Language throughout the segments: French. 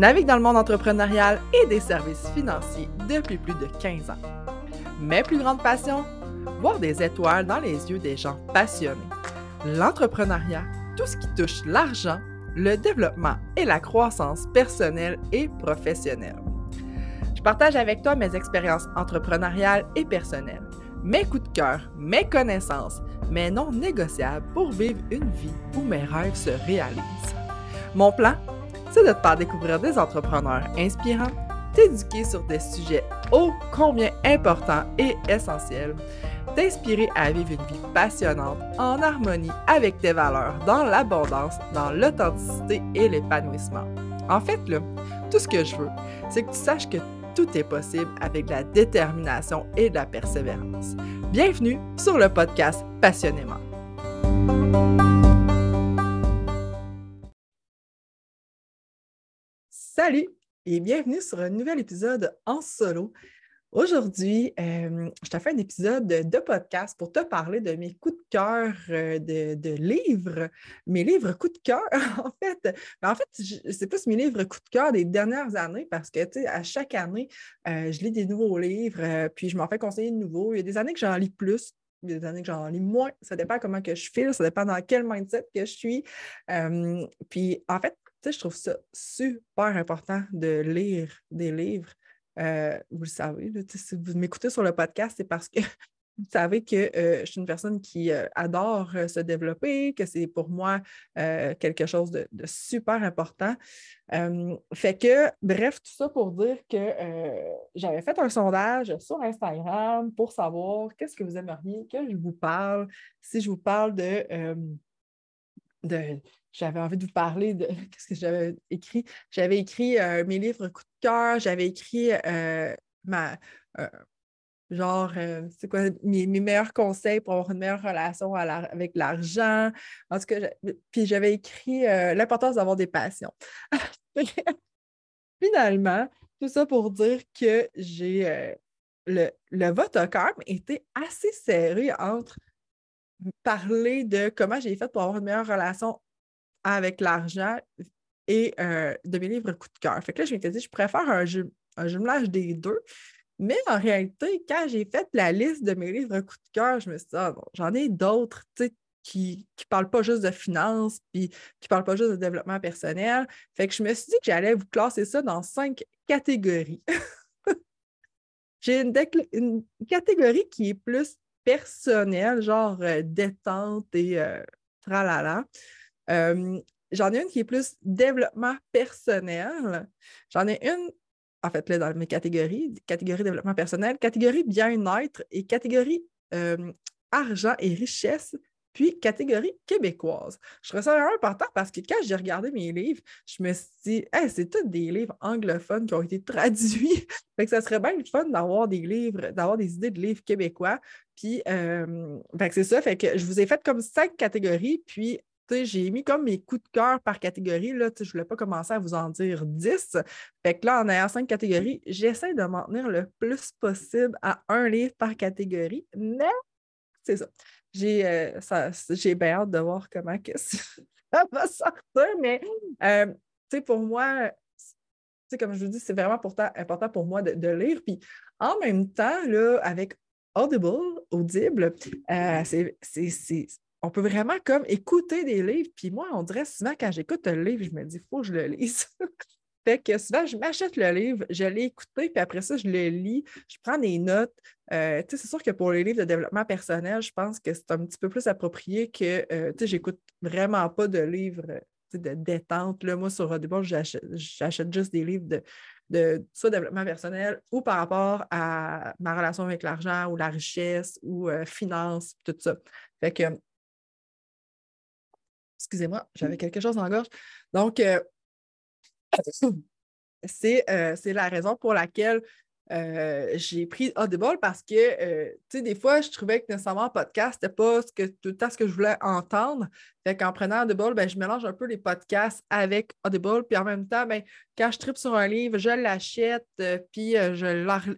Navigue dans le monde entrepreneurial et des services financiers depuis plus de 15 ans. Mes plus grandes passions Voir des étoiles dans les yeux des gens passionnés. L'entrepreneuriat, tout ce qui touche l'argent, le développement et la croissance personnelle et professionnelle. Je partage avec toi mes expériences entrepreneuriales et personnelles, mes coups de cœur, mes connaissances, mes non négociables pour vivre une vie où mes rêves se réalisent. Mon plan, c'est de te faire découvrir des entrepreneurs inspirants, t'éduquer sur des sujets ô combien importants et essentiels, t'inspirer à vivre une vie passionnante en harmonie avec tes valeurs, dans l'abondance, dans l'authenticité et l'épanouissement. En fait, là, tout ce que je veux, c'est que tu saches que tout est possible avec de la détermination et de la persévérance. Bienvenue sur le podcast Passionnément. Salut et bienvenue sur un nouvel épisode en solo. Aujourd'hui, euh, je t'ai fait un épisode de, podcast pour te parler de mes coups de cœur euh, de, livres, mes livres coups de cœur, en fait. Ben, en fait, c'est plus mes livres coups de cœur des dernières années parce que, tu sais, à chaque année, euh, je lis des nouveaux livres, puis je m'en fais conseiller de nouveaux. Il y a des années que j'en lis plus, il y a des années que j'en lis moins. Ça dépend comment que je file, ça dépend dans quel mindset que je suis. puis, en fait, sais, je trouve ça super important de lire des livres euh, vous le savez, si vous m'écoutez sur le podcast, c'est parce que vous savez que euh, je suis une personne qui euh, adore se développer, que c'est pour moi quelque chose de, super important. fait que, bref, tout ça pour dire que j'avais fait un sondage sur Instagram pour savoir qu'est-ce que vous aimeriez que je vous parle. Si je vous parle de, de j'avais envie de vous parler de qu'est-ce que j'avais écrit? J'avais écrit euh, mes livres coup de cœur, j'avais écrit euh, ma euh, genre c'est quoi mes, meilleurs conseils pour avoir une meilleure relation avec l'argent. En tout cas, puis j'avais écrit l'importance d'avoir des passions. Finalement, tout ça pour dire que j'ai le, le vote a quand même été assez serré entre parler de comment j'ai fait pour avoir une meilleure relation avec l'argent et euh, de mes livres coup de cœur. Fait que là, je m'étais dit, je préfère un, un jumelage des deux. Mais en réalité, quand j'ai fait la liste de mes livres coup de cœur, je me suis dit, ah, bon, j'en ai d'autres, qui ne parlent pas juste de finances, puis qui ne parlent pas juste de développement personnel. Fait que je me suis dit que j'allais vous classer ça dans cinq catégories. j'ai une, une, catégorie qui est plus personnelle, genre euh, détente et euh, tralala. Euh, j'en ai une qui est plus développement personnel. J'en ai une, en fait, là, dans mes catégories, catégorie développement personnel, catégorie bien-être et catégorie euh, argent et richesse, puis catégorie québécoise. Je ça vraiment important parce que quand j'ai regardé mes livres, je me suis dit, c'est tous des livres anglophones qui ont été traduits. fait ça serait bien le fun d'avoir des livres, d'avoir des idées de livres québécois. Puis, euh, c'est ça. Fait que je vous ai fait comme cinq catégories. Puis, j'ai mis comme mes coups de cœur par catégorie. Là, je ne voulais pas commencer à vous en dire 10. Fait que là, en ayant cinq catégories, j'essaie de m'en tenir le plus possible à un livre par catégorie. Mais c'est ça. J'ai euh, bien hâte de voir comment que ça va sortir. Mais euh, pour moi, comme je vous dis, c'est vraiment important pour moi de, lire. Puis en même temps, là, avec Audible, Audible, euh, c'est on peut vraiment comme écouter des livres. Puis moi, on dirait souvent quand j'écoute un livre, je me dis, il faut que je le lise. fait que souvent, je m'achète le livre, je l'ai écouté, puis après ça, je le lis, je prends des notes. Euh, c'est sûr que pour les livres de développement personnel, je pense que c'est un petit peu plus approprié que, euh, tu sais, j'écoute vraiment pas de livres de détente. Là, moi, sur Audible, j'achète juste des livres de, de développement personnel ou par rapport à ma relation avec l'argent ou la richesse ou euh, finance, tout ça. Fait que Excusez-moi, j'avais quelque chose la gorge. Donc, euh, euh, c'est la raison pour laquelle euh, j'ai pris Audible parce que, tu sais, des fois, je trouvais que nécessairement podcast, c'était pas tout le temps ce que je voulais entendre. Fait qu'en prenant Audible, ben, je mélange un peu les podcasts avec Audible. Puis en même temps, ben, quand je tripe sur un livre, je l'achète, puis je,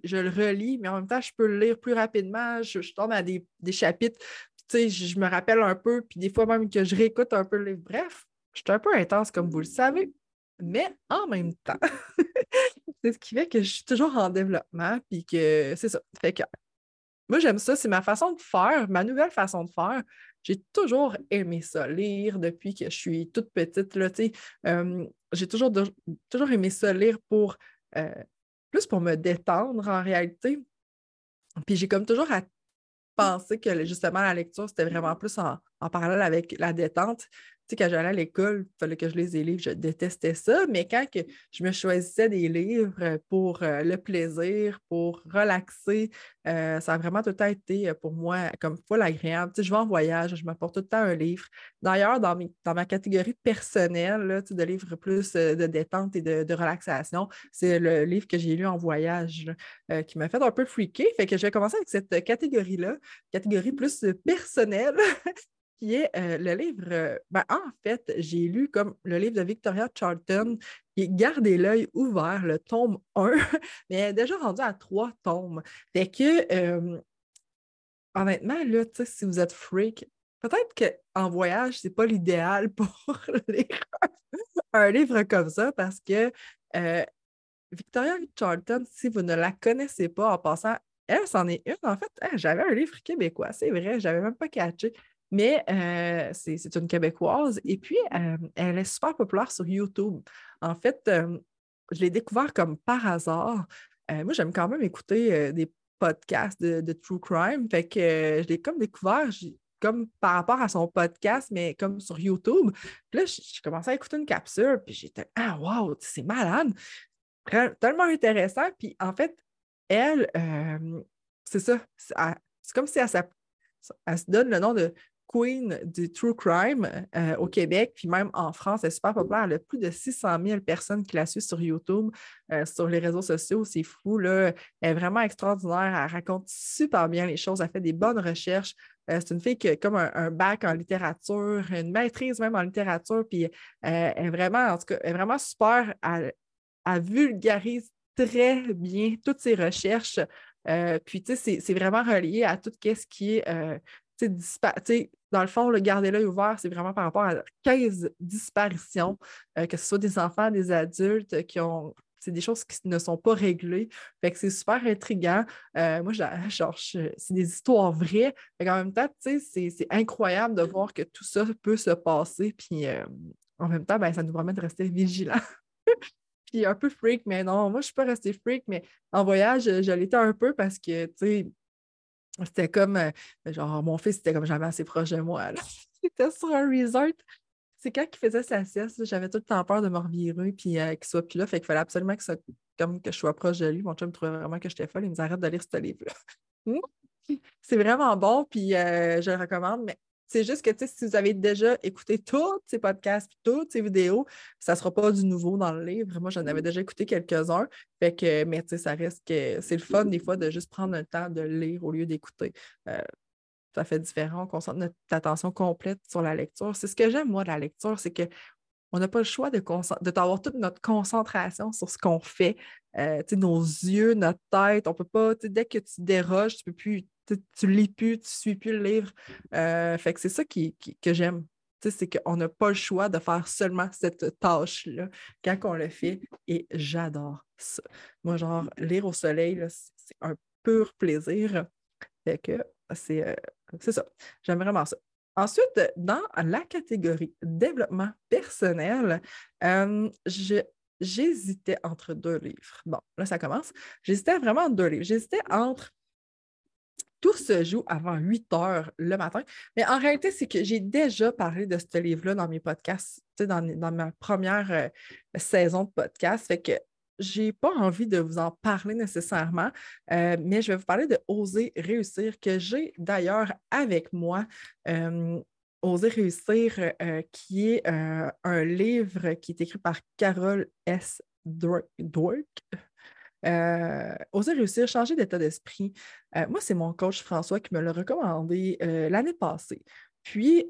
je, le relis, mais en même temps, je peux le lire plus rapidement. Je, tombe à des, des chapitres je me rappelle un peu, puis des fois même que je réécoute un peu le livre. Bref, je suis un peu intense, comme vous le savez. mais en même temps, c'est ce qui fait que je suis toujours en développement, puis que c'est ça. Fait que moi, j'aime ça, c'est ma façon de faire, ma nouvelle façon de faire. J'ai toujours aimé ça, lire depuis que je suis toute petite. Là, euh, j'ai toujours, toujours aimé ça, lire pour euh, plus pour me détendre en réalité. Puis j'ai comme toujours pensé que justement la lecture, c'était vraiment plus en, en parallèle avec la détente quand j'allais à l'école, il fallait que je lise des livres, je détestais ça, mais quand que je me choisissais des livres euh, pour euh, le plaisir, pour relaxer, euh, ça a vraiment tout le temps été pour moi comme full agréable. Tu sais, je vais en voyage, je m'apporte tout le temps un livre. D'ailleurs, dans, ma catégorie personnelle de livres plus de détente et de, relaxation, c'est le livre que j'ai lu en voyage qui m'a fait un peu freaker. Fait que je vais commencer avec cette catégorie-là, catégorie plus personnelle. qui est euh, le livre. Euh, ben, en fait, j'ai lu comme le livre de Victoria Charlton, qui est Gardez l'œil ouvert, le tome 1, mais elle est déjà rendu à trois tomes. Fait que, euh, honnêtement, là, si vous êtes freak, peut-être qu'en voyage, c'est pas l'idéal pour lire un livre comme ça parce que Victoria Charlton, si vous ne la connaissez pas en passant, elle, c'en est une. En fait, j'avais un livre québécois, c'est vrai, j'avais même pas catché. Mais euh, c'est une Québécoise et puis euh, elle est super populaire sur YouTube. En fait, euh, je l'ai découvert comme par hasard. moi, j'aime quand même écouter des podcasts de, True Crime. Fait que je l'ai comme découvert comme par rapport à son podcast, mais comme sur YouTube. Puis là, j'ai commencé à écouter une capsule, puis j'étais Ah, wow, c'est malade! Tellement intéressant. Puis en fait, elle, c'est ça, c'est comme si elle, elle, se donne le nom de queen du true crime euh, au Québec, puis même en France, elle est super populaire. Elle a plus de 600 000 personnes qui la suivent sur YouTube, euh, sur les réseaux sociaux. C'est fou, là. Elle est vraiment extraordinaire. Elle raconte super bien les choses. Elle fait des bonnes recherches. Euh, c'est une fille qui a comme un, bac en littérature, une maîtrise même en littérature, puis elle est vraiment, en tout cas, elle est vraiment super. Elle, vulgarise très bien toutes ses recherches. puis, tu sais, c'est vraiment relié à tout ce qui est dans le fond, le garder l'œil ouvert, c'est vraiment par rapport à 15 disparitions, euh, que ce soit des enfants, des adultes qui ont. C'est des choses qui ne sont pas réglées. Fait que c'est super intriguant. Euh, moi, genre, c'est des histoires vraies. Mais en même temps, c'est incroyable de voir que tout ça peut se passer. Puis euh, en même temps, ben, ça nous permet de rester vigilants. puis un peu freak, mais non, moi, je ne suis pas restée freak, mais en voyage, je l'étais un peu parce que, tu sais, c'était comme, euh, genre, mon fils était comme jamais assez proche de moi. il était sur un resort. C'est quand il faisait sa sieste, j'avais tout le temps peur de me revirer puis euh, qu'il soit plus là. Fait qu'il fallait absolument que, ça, comme que je sois proche de lui. Mon chum trouvait vraiment que j'étais folle. Il me arrête de lire ce livre-là. c'est vraiment bon, puis euh, je le recommande, mais c'est juste que si vous avez déjà écouté tous ces podcasts, toutes ces vidéos, ça ne sera pas du nouveau dans le livre. Moi, j'en avais mm. déjà écouté quelques-uns. Fait que, mais ça reste que c'est le fun des fois de juste prendre le temps de lire au lieu d'écouter. Euh, ça fait différent. On concentre notre attention complète sur la lecture. C'est ce que j'aime, moi, de la lecture, c'est que on n'a pas le choix de, de avoir toute notre concentration sur ce qu'on fait, euh, nos yeux, notre tête. On peut pas, dès que tu déroges, tu peux plus tu lis plus, tu suis plus le livre. Euh, fait que c'est ça qui, que j'aime. C'est qu'on n'a pas le choix de faire seulement cette tâche-là quand on le fait. Et j'adore ça. Moi, genre, lire au soleil, c'est un pur plaisir. Fait que c'est euh, ça. J'aime vraiment ça. Ensuite, dans la catégorie développement personnel, euh, j'hésitais entre deux livres. Bon, là, ça commence. J'hésitais vraiment entre deux livres. J'hésitais entre tout se joue avant 8 heures le matin. Mais en réalité, c'est que j'ai déjà parlé de ce livre-là dans mes podcasts, dans, ma première euh, saison de podcast. Fait que j'ai pas envie de vous en parler nécessairement, euh, mais je vais vous parler de Oser réussir, que j'ai d'ailleurs avec moi. Euh, Oser réussir, qui est un livre qui est écrit par Carole S. Dwork, euh, oser réussir, changer d'état d'esprit. Euh, moi, c'est mon coach François qui me l'a recommandé euh, l'année passée. Puis,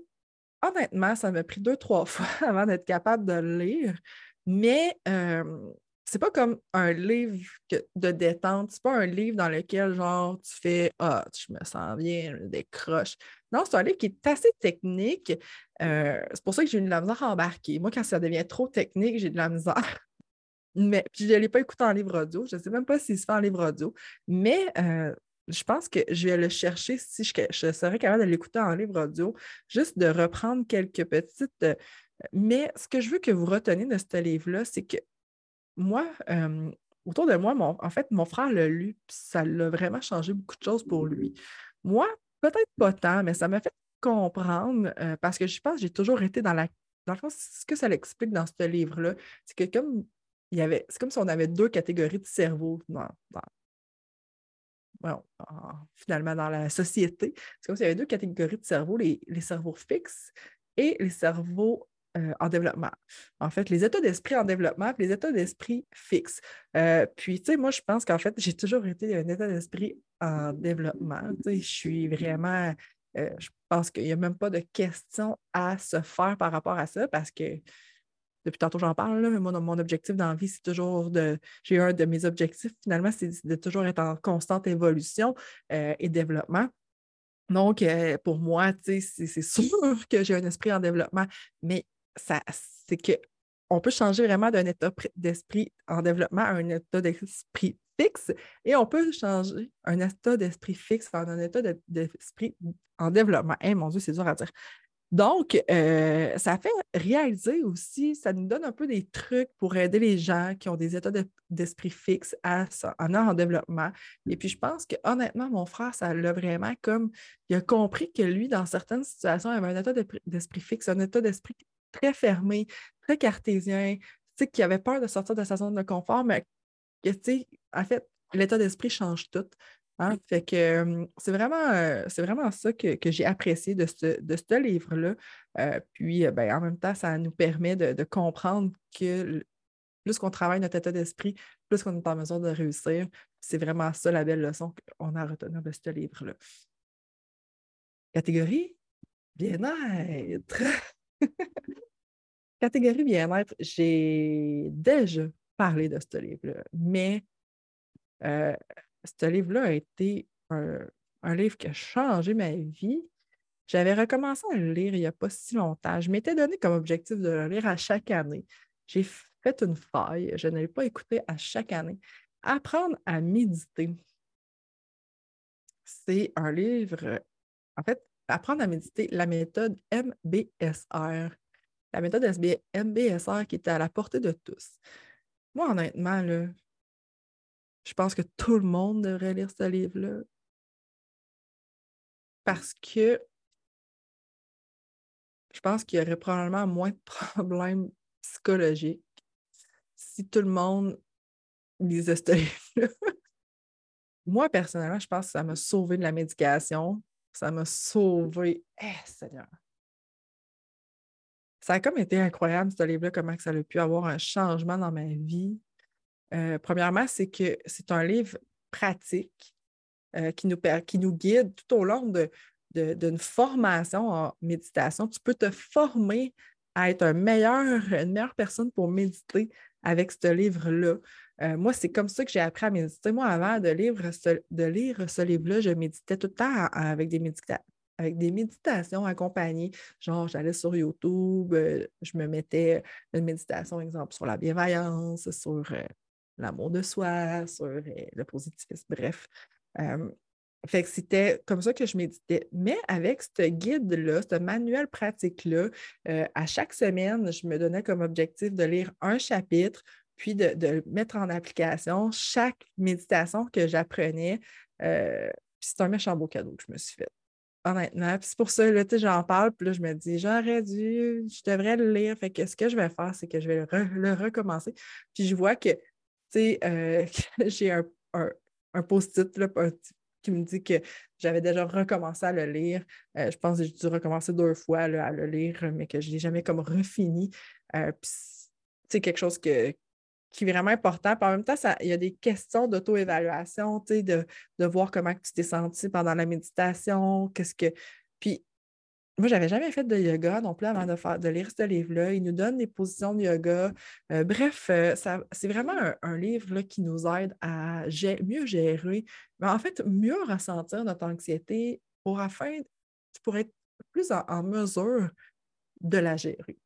honnêtement, ça m'a pris deux, trois fois avant d'être capable de le lire. Mais c'est pas comme un livre de détente, c'est pas un livre dans lequel, genre, tu fais Ah, je me sens bien, je décroche. Non, c'est un livre qui est assez technique. Euh, c'est pour ça que j'ai eu de la misère à embarquer. Moi, quand ça devient trop technique, j'ai de la misère. Mais puis je ne l'ai pas écouté en livre audio. Je ne sais même pas s'il se fait en livre audio. Mais euh, je pense que je vais le chercher si je, je serais capable de l'écouter en livre audio, juste de reprendre quelques petites. Euh, mais ce que je veux que vous reteniez de ce livre-là, c'est que moi, euh, autour de moi, en fait, mon frère l'a lu, puis ça l'a vraiment changé beaucoup de choses pour lui. Moi, peut-être pas tant, mais ça m'a fait comprendre parce que je pense que j'ai toujours été dans la. Dans le fond, ce que ça l'explique dans ce livre-là, c'est que comme il y avait. C'est comme si on avait deux catégories de cerveau dans, finalement dans la société. C'est comme s'il y avait deux catégories de cerveau, les, les cerveaux fixes et les cerveaux euh, en développement. En fait, les états d'esprit en développement et les états d'esprit fixes. Euh, puis, tu sais, moi, je pense qu'en fait, j'ai toujours été un état d'esprit en développement. Tu sais, je suis vraiment. Euh, je pense qu'il n'y a même pas de question à se faire par rapport à ça parce que depuis tantôt j'en parle, là, mais moi, mon objectif dans la vie, c'est toujours de. J'ai un de mes objectifs, finalement, c'est de toujours être en constante évolution et développement. Donc, pour moi, c'est sûr que j'ai un esprit en développement, mais c'est que on peut changer vraiment d'un état d'esprit en développement à un état d'esprit fixe et on peut changer un état d'esprit fixe en un état d'esprit en développement. Hey, mon Dieu, c'est dur à dire. Donc, euh, ça fait réaliser aussi, ça nous donne un peu des trucs pour aider les gens qui ont des états d'esprit fixes à en en développement. Et puis, je pense que honnêtement, mon frère, ça l'a vraiment comme il a compris que lui, dans certaines situations, il avait un état d'esprit fixe, un état d'esprit très fermé, très cartésien, qui avait peur de sortir de sa zone de confort, mais que, en fait, l'état d'esprit change tout. Hein? Fait que c'est vraiment, c'est vraiment ça que, j'ai apprécié de ce, de livre-là. Euh, puis, ben, en même temps, ça nous permet de, comprendre que plus qu'on travaille notre état d'esprit, plus qu'on est en mesure de réussir. C'est vraiment ça la belle leçon qu'on a à retenir de ce livre-là. Catégorie bien-être. Catégorie bien-être, j'ai déjà parlé de ce livre-là, mais euh, ce livre-là a été un, livre qui a changé ma vie. J'avais recommencé à le lire il n'y a pas si longtemps. Je m'étais donné comme objectif de le lire à chaque année. J'ai fait une faille, je ne l'ai pas écouté à chaque année. Apprendre à méditer. C'est un livre, en fait, apprendre à méditer, la méthode MBSR. La méthode MBSR qui était à la portée de tous. Moi, honnêtement, là, je pense que tout le monde devrait lire ce livre-là. Parce que je pense qu'il y aurait probablement moins de problèmes psychologiques si tout le monde lisait ce livre-là. Moi, personnellement, je pense que ça m'a sauvé de la médication. Ça m'a sauvé. Eh, Seigneur! Ça a comme été incroyable, ce livre-là, comment ça a pu avoir un changement dans ma vie. Euh, premièrement, c'est que c'est un livre pratique euh, qui, nous, qui nous guide tout au long de, d'une formation en méditation. Tu peux te former à être un meilleur, une meilleure personne pour méditer avec ce livre-là. Euh, moi, c'est comme ça que j'ai appris à méditer. Moi, avant de lire ce, de livre-là, je méditais tout le temps avec des, avec des méditations accompagnées. Genre, j'allais sur YouTube, je me mettais une méditation, exemple, sur la bienveillance, sur l'amour de soi, sur euh, le positivisme, bref. fait que c'était comme ça que je méditais. Mais avec ce guide-là, ce manuel pratique-là, euh, à chaque semaine, je me donnais comme objectif de lire un chapitre, puis de, mettre en application chaque méditation que j'apprenais. Euh, c'est un méchant beau cadeau que je me suis fait. Honnêtement. c'est pour ça, là, j'en parle, puis là, je me dis, j'aurais dû, je devrais le lire. Fait que ce que je vais faire, c'est que je vais le recommencer. Puis je vois que euh, j'ai un, un, post-it qui me dit que j'avais déjà recommencé à le lire. Euh, je pense que j'ai dû recommencer deux fois à le lire, mais que je ne l'ai jamais comme refini. Euh, c'est quelque chose que, qui est vraiment important. en même temps, il y a des questions d'auto-évaluation, de, de voir comment tu t'es senti pendant la méditation, qu'est-ce que. Puis moi, j'avais jamais fait de yoga non plus avant de, faire, de lire ce livre-là. Il nous donne des positions de yoga. Euh, bref, euh, c'est vraiment un, livre là, qui nous aide à mieux gérer, mais en fait, mieux ressentir notre anxiété pour, afin, pour être plus en, mesure de la gérer.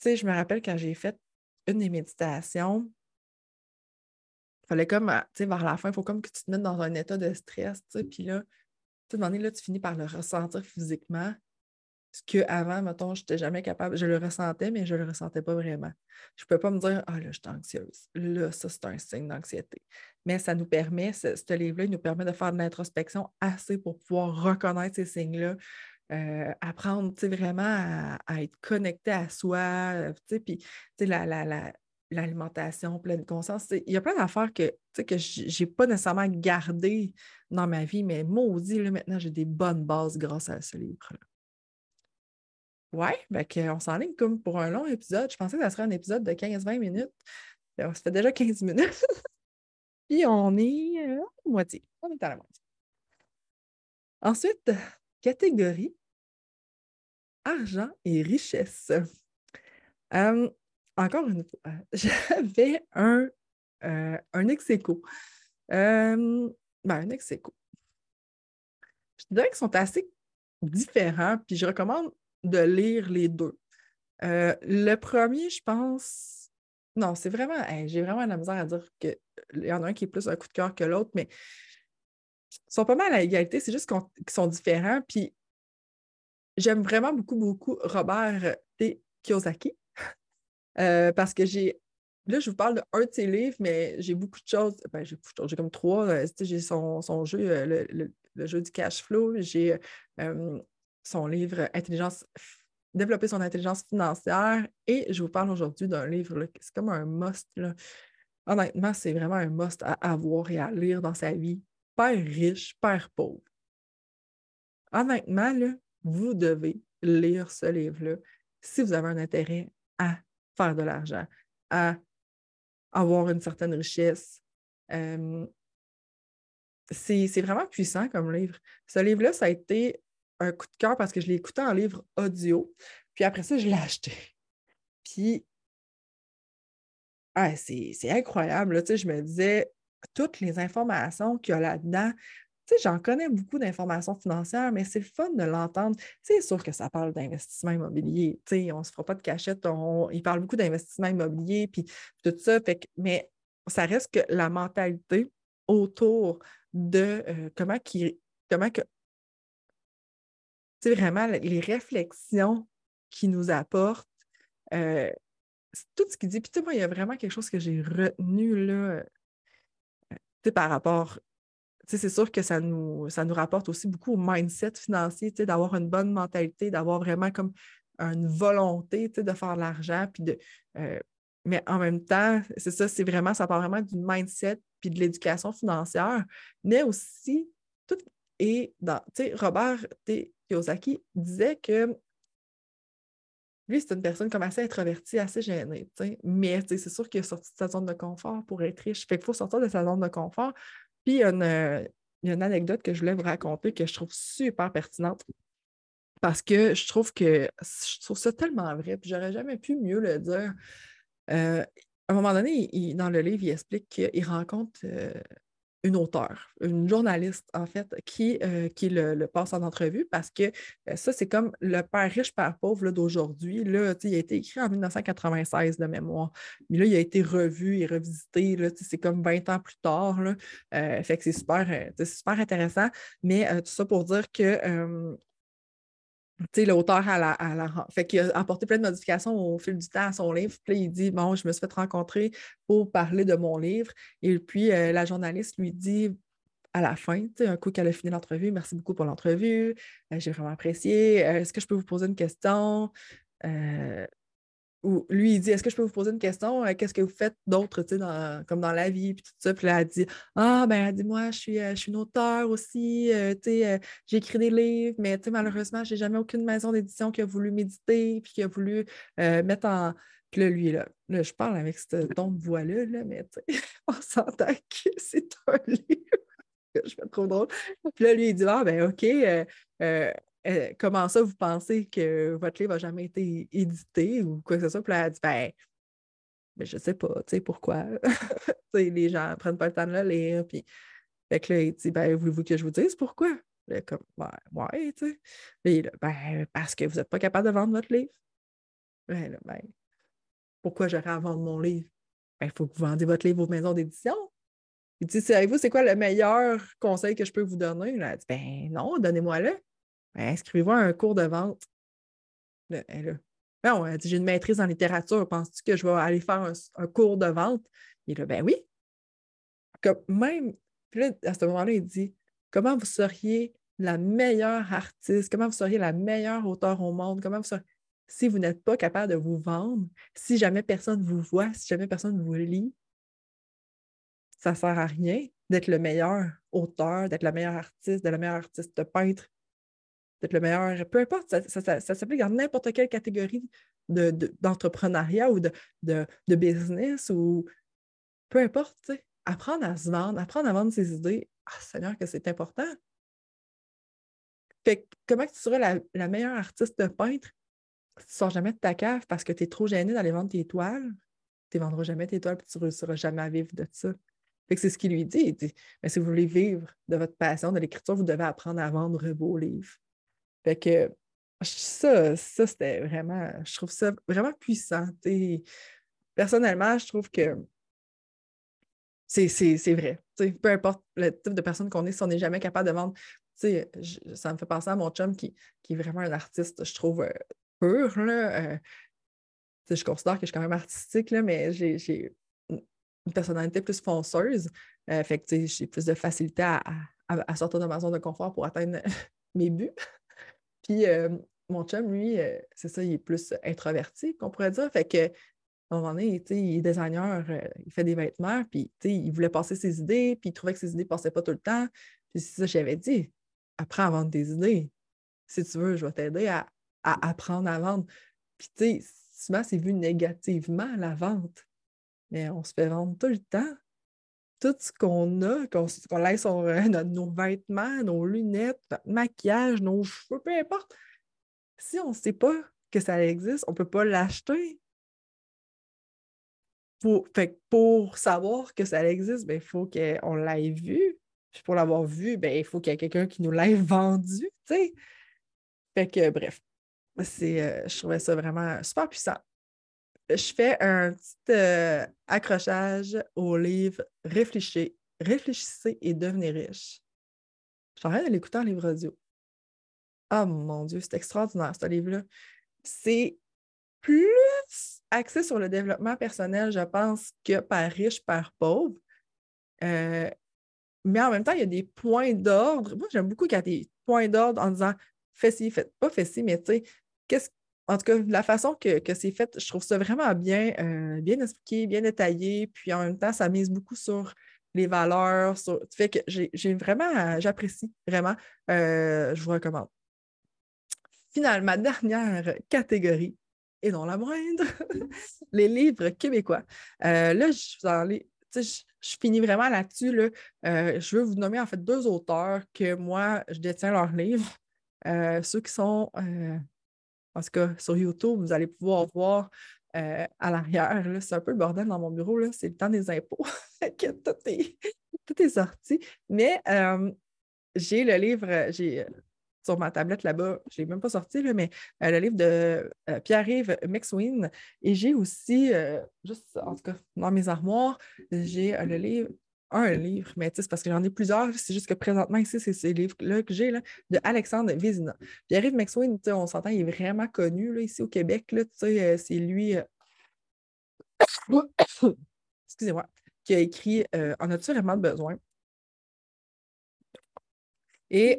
Tu sais, je me rappelle quand j'ai fait une des méditations, il fallait comme, tu sais, vers la fin, il faut comme que tu te mettes dans un état de stress, tu sais, puis là, sais, là, tu finis par le ressentir physiquement. Ce qu'avant, mettons, je n'étais jamais capable. Je le ressentais, mais je ne le ressentais pas vraiment. Je ne pouvais pas me dire Ah là, je suis anxieuse. Là, ça, c'est un signe d'anxiété. Mais ça nous permet, ce, livre-là, il nous permet de faire de l'introspection assez pour pouvoir reconnaître ces signes-là, euh, apprendre vraiment à, être connecté à soi, euh, puis la, la, l'alimentation, pleine conscience. Il y a plein d'affaires que, que je n'ai pas nécessairement gardées dans ma vie, mais maudit, là, maintenant, j'ai des bonnes bases grâce à ce livre-là. Ouais, ben on s'enligne comme pour un long épisode. Je pensais que ça serait un épisode de 15-20 minutes. Ça fait déjà 15 minutes. Puis on est euh, à la moitié. On est à la moitié. Ensuite, catégorie argent et richesse. Euh, encore une fois, j'avais un, euh, un ex euh, ben, un ex Je dirais qu'ils sont assez différents, puis je recommande de lire les deux. Euh, le premier, je pense. Non, c'est vraiment. J'ai vraiment la misère à dire qu'il y en a un qui est plus un coup de cœur que l'autre, mais ils sont pas mal à égalité, c'est juste qu'ils sont différents. Puis j'aime vraiment beaucoup, beaucoup Robert T. Kiyosaki. Euh, parce que j'ai. Là, je vous parle d'un de, ses livres, mais j'ai beaucoup de choses. Ben, j'ai comme trois. Euh, j'ai son, son, jeu, euh, le, jeu du cash flow. J'ai son livre Intelligence développer son intelligence financière. Et je vous parle aujourd'hui d'un livre, c'est comme un must. Là. Honnêtement, c'est vraiment un must à avoir et à lire dans sa vie. Père riche, père pauvre. Honnêtement, là, vous devez lire ce livre-là si vous avez un intérêt à faire de l'argent, à avoir une certaine richesse. c'est vraiment puissant comme livre. Ce livre-là, ça a été un coup de cœur parce que je l'ai écouté en livre audio. Puis après ça, je l'ai acheté. Puis, ah, c'est incroyable. Là, je me disais, toutes les informations qu'il y a là-dedans, tu sais, j'en connais beaucoup d'informations financières, mais c'est fun de l'entendre. C'est sûr que ça parle d'investissement immobilier. Tu sais, on ne se fera pas de cachette. il parle beaucoup d'investissement immobilier, puis tout ça. Fait mais ça reste que la mentalité autour de euh, comment, qui, comment que. Vraiment, les réflexions qu'il nous apporte, euh, tout ce qu'il dit. Puis, tu sais, moi, il y a vraiment quelque chose que j'ai retenu là, euh, par rapport c'est sûr que ça nous, ça nous rapporte aussi beaucoup au mindset financier, d'avoir une bonne mentalité, d'avoir vraiment comme une volonté de faire de l'argent. Puis de, euh, mais en même temps, c'est ça, c'est vraiment, ça part vraiment du mindset puis de l'éducation financière, mais aussi tout dans, tu sais, Robert T. Kiyosaki disait que lui, c'est une personne comme assez introvertie, assez gênée, mais c'est sûr qu'il est sorti de sa zone de confort pour être riche. Fait qu'il faut sortir de sa zone de confort puis, euh, il y, a une, anecdote que je voulais vous raconter que je trouve super pertinente parce que je trouve que je trouve ça tellement vrai, puis j'aurais jamais pu mieux le dire. Euh, à un moment donné, dans le livre, il explique qu'il rencontre euh, une auteure, une journaliste, en fait, qui, euh, le, passe en entrevue parce que euh, ça, c'est comme le père riche, père pauvre d'aujourd'hui. il a été écrit en 1996 de mémoire. Mais là, il a été revu et revisité. C'est comme 20 ans plus tard. Là. Euh, fait que c'est super, super intéressant. Mais tout ça pour dire que l'auteur la, fait qu'il a apporté plein de modifications au fil du temps à son livre. Puis il dit Bon, je me suis fait rencontrer pour parler de mon livre. Et puis euh, la journaliste lui dit à la fin, un coup qu'elle a fini l'entrevue, merci beaucoup pour l'entrevue, euh, j'ai vraiment apprécié. Euh, est-ce que je peux vous poser une question? Ou lui, il dit Est-ce que je peux vous poser une question? Euh, Qu'est-ce que vous faites d'autre, comme dans la vie, puis tout ça? Puis là, elle dit Ah, ben, elle dit Moi, je suis, euh, je suis une auteure aussi, euh, j'ai écrit des livres, mais malheureusement, je n'ai jamais aucune maison d'édition qui a voulu méditer, puis qui a voulu mettre en. Puis là, lui, là, là, je parle avec ce ton de voix-là, là, mais on s'entend que c'est un livre. je fais trop drôle. Puis là, lui, il dit Ah, ben, OK. Euh, comment ça, vous pensez que votre livre n'a jamais été édité ou quoi que ce soit? Puis là, elle dit, ben, mais je sais pas, tu sais, pourquoi? les gens ne prennent pas le temps de le lire. Puis, fait que là, il dit, ben, voulez-vous que je vous dise pourquoi? Là, comme, ben, ouais, tu sais. Ben, parce que vous n'êtes pas capable de vendre votre livre. Ben, là, ben, pourquoi j'aurais à vendre mon livre? Ben, il faut que vous vendiez votre livre aux maisons d'édition. Il dit, savez-vous, c'est quoi le meilleur conseil que je peux vous donner? Là, elle dit, ben non, donnez-moi-le. Ben, inscrivez-vous à un cours de vente. Là, elle, non, elle dit, j'ai une maîtrise en littérature. Penses-tu que je vais aller faire un, cours de vente? Il dit, ben oui. Comme même, là, à ce moment-là, il dit, comment vous seriez la meilleure artiste, comment vous seriez la meilleure auteur au monde, comment vous seriez si vous n'êtes pas capable de vous vendre, si jamais personne vous voit, si jamais personne vous lit, ça ne sert à rien d'être le meilleur auteur, d'être la meilleure artiste, de la meilleure artiste peintre, le meilleur, peu importe, ça, s'applique dans n'importe quelle catégorie d'entrepreneuriat ou de, de, business ou peu importe, apprendre à se vendre, apprendre à vendre ses idées, ah Seigneur, que c'est important. Fait comment tu seras la, meilleure artiste peintre tu ne sors jamais de ta cave parce que tu es trop gêné d'aller vendre tes toiles, tu ne vendras jamais tes toiles et tu ne réussiras jamais à vivre de ça. c'est ce qu'il lui dit. Il dit Mais si vous voulez vivre de votre passion, de l'écriture, vous devez apprendre à vendre vos livres. Fait que ça, ça c'était vraiment, je trouve ça vraiment puissant. personnellement, je trouve que c'est vrai. peu importe le type de personne qu'on est, si on n'est jamais capable de vendre, ça me fait penser à mon chum qui, qui est vraiment un artiste, je trouve, euh, pur. Là, euh, je considère que je suis quand même artistique, là, mais j'ai une personnalité plus fonceuse. Euh, fait que j'ai plus de facilité à, à, sortir de ma zone de confort pour atteindre mes buts. Puis euh, mon chum, lui, c'est ça, il est plus introverti, qu'on pourrait dire. Fait que à un moment donné, il est designer, il fait des vêtements, puis il voulait passer ses idées, puis il trouvait que ses idées ne passaient pas tout le temps. Puis c'est ça, j'avais dit, apprends à vendre des idées. Si tu veux, je vais t'aider à, à apprendre à vendre. Puis, tu sais, souvent, c'est vu négativement, la vente. Mais on se fait vendre tout le temps. Tout ce qu'on a, qu'on laisse euh, nos vêtements, nos lunettes, notre maquillage, nos cheveux, peu importe. Si on ne sait pas que ça existe, on ne peut pas l'acheter. Pour, pour savoir que ça existe, ben, il faut qu'on l'ait vu. Puis pour l'avoir vu, ben, il faut qu'il y ait quelqu'un qui nous l'ait vendu. Fait que, bref, euh, je trouvais ça vraiment super puissant. Je fais un petit euh, accrochage au livre Réfléchissez, réfléchissez et devenez riche. Je suis en train de l'écouter en livre audio. Ah mon Dieu, c'est extraordinaire ce livre-là. C'est plus axé sur le développement personnel, je pense, que par riche, par pauvre. Euh, mais en même temps, il y a des points d'ordre. Moi, j'aime beaucoup qu'il y a des points d'ordre en disant fais ci, fais pas fais ci, mais tu sais, qu'est-ce en tout cas, la façon que, c'est fait, je trouve ça vraiment bien, euh, bien expliqué, bien détaillé. Puis en même temps, ça mise beaucoup sur les valeurs. Sur... Fait que j'ai vraiment, j'apprécie vraiment. Euh, je vous recommande. Finalement, ma dernière catégorie, et non la moindre, les livres québécois. Euh, là, je vous en je, je, finis vraiment là-dessus. Là. je veux vous nommer en fait deux auteurs que moi, je détiens leurs livres. ceux qui sont en tout cas, sur YouTube, vous allez pouvoir voir euh, à l'arrière. C'est un peu le bordel dans mon bureau. C'est le temps des impôts. tout, est, tout est sorti. Mais euh, j'ai le livre, j'ai sur ma tablette là-bas, je ne l'ai même pas sorti, là, mais euh, le livre de Pierre-Yves McSween. Et j'ai aussi, juste en tout cas, dans mes armoires, j'ai le livre un livre, mais c'est parce que j'en ai plusieurs. C'est juste que présentement, ici, c'est ces livres-là que j'ai, de Alexandre Vézina. Pierre-Yves McSween, on s'entend, il est vraiment connu là, ici au Québec. Euh, c'est lui, euh, excusez-moi, qui a écrit euh, En as-tu vraiment besoin? Et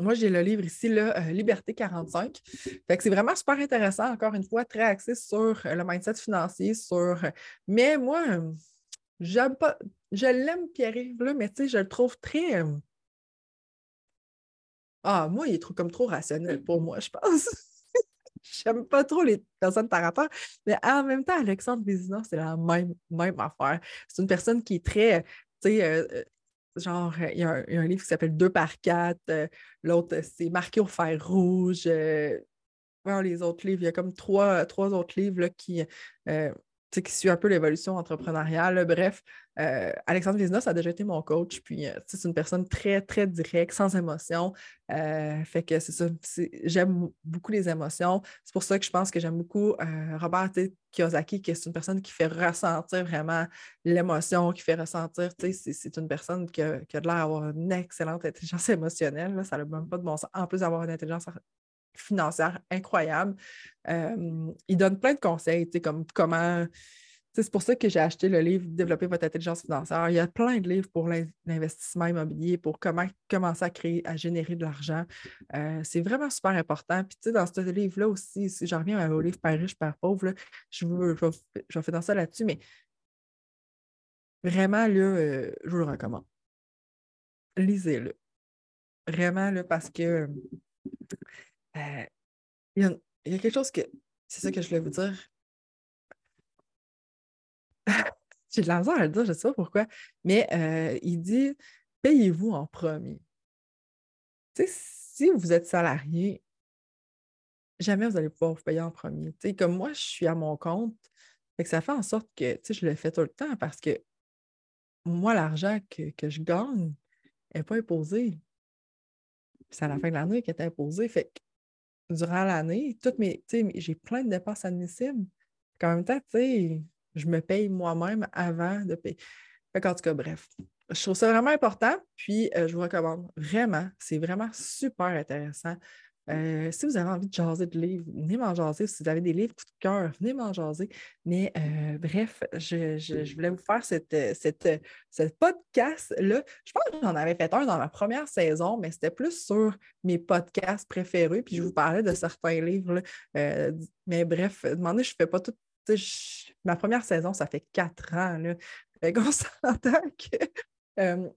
moi, j'ai le livre ici, là, Liberté 45. Fait que c'est vraiment super intéressant, encore une fois, très axé sur le mindset financier, sur. Mais moi, j'aime pas. Je l'aime, Pierre-Yves, mais tu sais, je le trouve très. Euh, ah, moi, il est trop, comme trop rationnel pour moi, je pense. J'aime pas trop les personnes par rapport, mais en même temps, Alexandre Vézina, c'est la même, même affaire. C'est une personne qui est très, tu sais, euh, euh, genre, il y, a un, livre qui s'appelle Deux par quatre, l'autre, c'est Marqué au fer rouge. les autres livres, il y a comme trois, trois autres livres là, qui, qui suit un peu l'évolution entrepreneuriale. Bref, euh, Alexandre Viznos a déjà été mon coach, puis euh, c'est une personne très, très directe, sans émotion. Euh, fait que c'est ça, j'aime beaucoup les émotions. C'est pour ça que je pense que j'aime beaucoup Robert Kiyosaki, qui est une personne qui fait ressentir vraiment l'émotion, qui fait ressentir, c'est une personne qui a, a l'air d'avoir une excellente intelligence émotionnelle, ça n'a même pas de bon sens, en plus d'avoir une intelligence financière incroyable. Euh, il donne plein de conseils, comme comment. C'est pour ça que j'ai acheté le livre Développer votre intelligence financière. Il y a plein de livres pour l'investissement immobilier, pour comment commencer à créer, à générer de l'argent. Euh, c'est vraiment super important. Puis, dans ce livre-là aussi, si j'en reviens au livre Père riche, Père pauvre, je, veux, je, vais, faire dans ça là-dessus, mais vraiment, là, euh, je vous le recommande. Lisez-le. Vraiment, là, parce que euh, il, y a, quelque chose que. C'est ça que je voulais vous dire. J'ai de la à le dire, je ne sais pas pourquoi. Mais euh, il dit payez-vous en premier. Tu sais, si vous êtes salarié, jamais vous allez pouvoir vous payer en premier. Tu comme moi, je suis à mon compte. Ça fait en sorte que je le fais tout le temps parce que moi, l'argent que, je gagne n'est pas imposé. C'est à la fin de l'année qu'il est imposé. Fait que durant l'année, toutes mes, j'ai plein de dépenses admissibles. En même temps, je me paye moi-même avant de payer. en tout cas, bref, je trouve ça vraiment important, puis euh, je vous recommande vraiment, c'est vraiment super intéressant. Euh, si vous avez envie de jaser de livres, venez m'en jaser. Si vous avez des livres coup de cœur, venez m'en jaser. Mais euh, bref, je, voulais vous faire cette, cette, podcast-là. Je pense que j'en avais fait un dans ma première saison, mais c'était plus sur mes podcasts préférés. Puis je vous parlais de certains livres. Euh, mais bref, demandez, je ne fais pas tout. ma première saison, ça fait quatre ans. Là. Fait qu'on s'entend que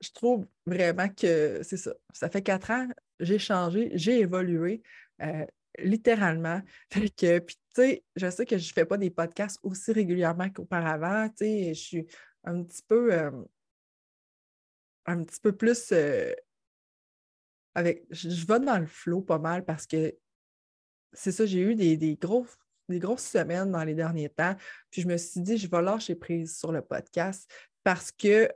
je trouve vraiment que c'est ça. Ça fait quatre ans, j'ai changé, j'ai évolué euh, littéralement. que, puis, tu sais, je sais que je ne fais pas des podcasts aussi régulièrement qu'auparavant. Tu sais, je suis un petit peu, euh, un petit peu plus euh, avec. Je, vais dans le flow pas mal parce que c'est ça, j'ai eu des, des, des grosses semaines dans les derniers temps. Puis je me suis dit, je vais lâcher prise sur le podcast parce que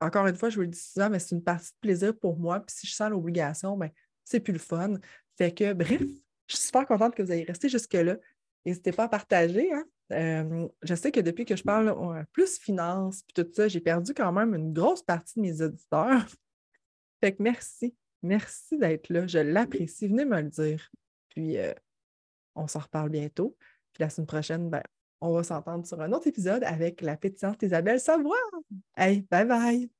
encore une fois, je vous le dis souvent, mais c'est une partie de plaisir pour moi. Puis si je sens l'obligation, ben, c'est plus le fun. Fait que, bref, je suis super contente que vous ayez resté jusque-là. N'hésitez pas à partager. Hein. Euh, je sais que depuis que je parle plus finance puis tout ça, j'ai perdu quand même une grosse partie de mes auditeurs. Fait que merci. Merci d'être là. Je l'apprécie. Venez me le dire. Puis euh, on s'en reparle bientôt. Puis la semaine prochaine, ben, on va s'entendre sur un autre épisode avec la pétillante Isabelle Savoie. Hey, bye bye!